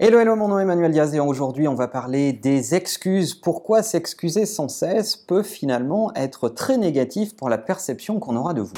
Hello, hello, mon nom est Emmanuel Diaz et aujourd'hui on va parler des excuses. Pourquoi s'excuser sans cesse peut finalement être très négatif pour la perception qu'on aura de vous.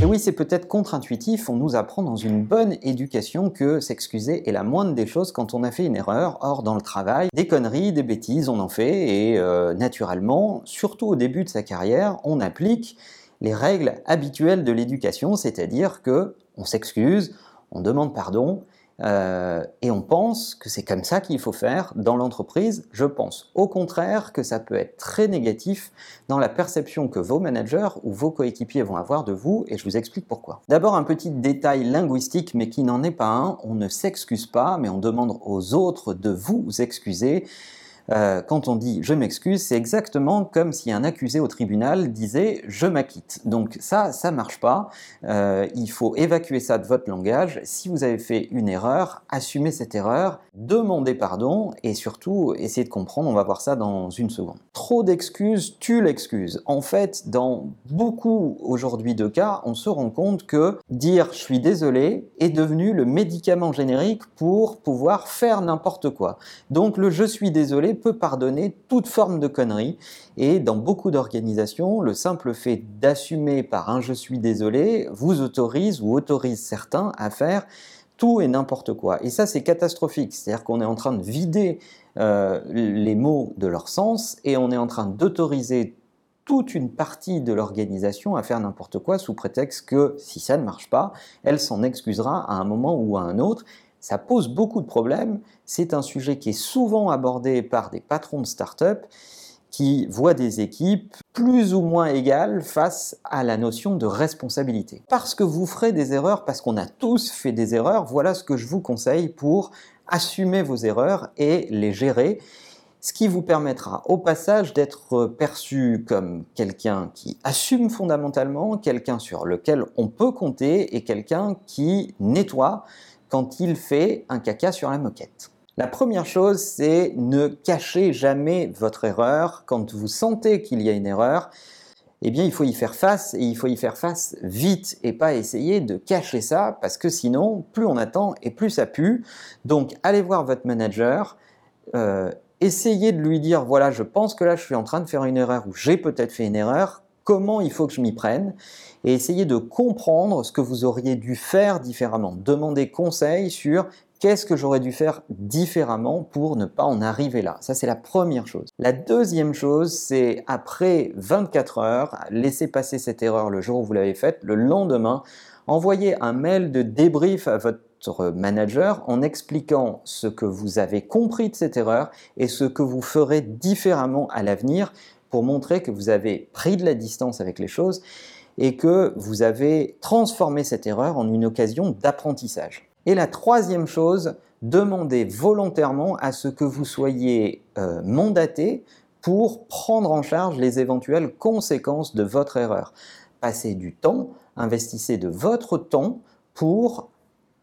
Et oui, c'est peut-être contre-intuitif, on nous apprend dans une bonne éducation que s'excuser est la moindre des choses quand on a fait une erreur. Or, dans le travail, des conneries, des bêtises, on en fait et euh, naturellement, surtout au début de sa carrière, on applique les règles habituelles de l'éducation, c'est-à-dire que on s'excuse, on demande pardon, euh, et on pense que c'est comme ça qu'il faut faire dans l'entreprise. Je pense au contraire que ça peut être très négatif dans la perception que vos managers ou vos coéquipiers vont avoir de vous, et je vous explique pourquoi. D'abord un petit détail linguistique, mais qui n'en est pas un. On ne s'excuse pas, mais on demande aux autres de vous excuser. Euh, quand on dit je m'excuse, c'est exactement comme si un accusé au tribunal disait je m'acquitte. Donc ça, ça marche pas. Euh, il faut évacuer ça de votre langage. Si vous avez fait une erreur, assumez cette erreur, demandez pardon et surtout essayez de comprendre. On va voir ça dans une seconde. Trop d'excuses tue l'excuse. En fait, dans beaucoup aujourd'hui de cas, on se rend compte que dire je suis désolé est devenu le médicament générique pour pouvoir faire n'importe quoi. Donc le je suis désolé peut pardonner toute forme de connerie. Et dans beaucoup d'organisations, le simple fait d'assumer par un je suis désolé vous autorise ou autorise certains à faire tout et n'importe quoi. Et ça, c'est catastrophique. C'est-à-dire qu'on est en train de vider euh, les mots de leur sens et on est en train d'autoriser toute une partie de l'organisation à faire n'importe quoi sous prétexte que si ça ne marche pas, elle s'en excusera à un moment ou à un autre ça pose beaucoup de problèmes. C'est un sujet qui est souvent abordé par des patrons de start-up qui voient des équipes plus ou moins égales face à la notion de responsabilité. Parce que vous ferez des erreurs, parce qu'on a tous fait des erreurs, voilà ce que je vous conseille pour assumer vos erreurs et les gérer ce qui vous permettra au passage d'être perçu comme quelqu'un qui assume fondamentalement, quelqu'un sur lequel on peut compter et quelqu'un qui nettoie quand il fait un caca sur la moquette. La première chose, c'est ne cachez jamais votre erreur. Quand vous sentez qu'il y a une erreur, eh bien, il faut y faire face et il faut y faire face vite et pas essayer de cacher ça parce que sinon, plus on attend et plus ça pue. Donc, allez voir votre manager, euh, essayez de lui dire voilà, je pense que là, je suis en train de faire une erreur ou j'ai peut-être fait une erreur comment il faut que je m'y prenne et essayer de comprendre ce que vous auriez dû faire différemment. Demandez conseil sur qu'est-ce que j'aurais dû faire différemment pour ne pas en arriver là. Ça, c'est la première chose. La deuxième chose, c'est après 24 heures, laissez passer cette erreur le jour où vous l'avez faite, le lendemain, envoyez un mail de débrief à votre manager en expliquant ce que vous avez compris de cette erreur et ce que vous ferez différemment à l'avenir montrer que vous avez pris de la distance avec les choses et que vous avez transformé cette erreur en une occasion d'apprentissage. Et la troisième chose, demandez volontairement à ce que vous soyez euh, mandaté pour prendre en charge les éventuelles conséquences de votre erreur. Passez du temps, investissez de votre temps pour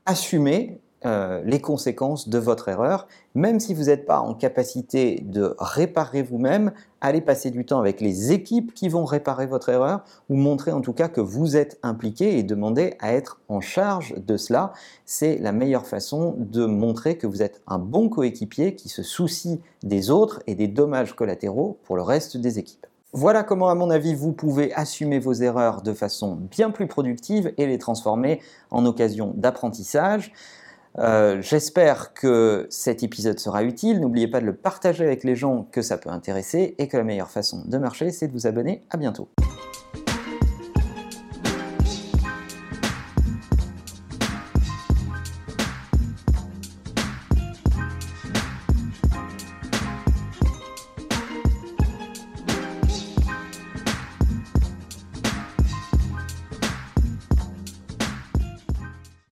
assumer euh, les conséquences de votre erreur. Même si vous n'êtes pas en capacité de réparer vous-même, allez passer du temps avec les équipes qui vont réparer votre erreur ou montrer en tout cas que vous êtes impliqué et demander à être en charge de cela. C'est la meilleure façon de montrer que vous êtes un bon coéquipier qui se soucie des autres et des dommages collatéraux pour le reste des équipes. Voilà comment, à mon avis, vous pouvez assumer vos erreurs de façon bien plus productive et les transformer en occasion d'apprentissage. Euh, j'espère que cet épisode sera utile. N'oubliez pas de le partager avec les gens que ça peut intéresser et que la meilleure façon de marcher, c'est de vous abonner. À bientôt.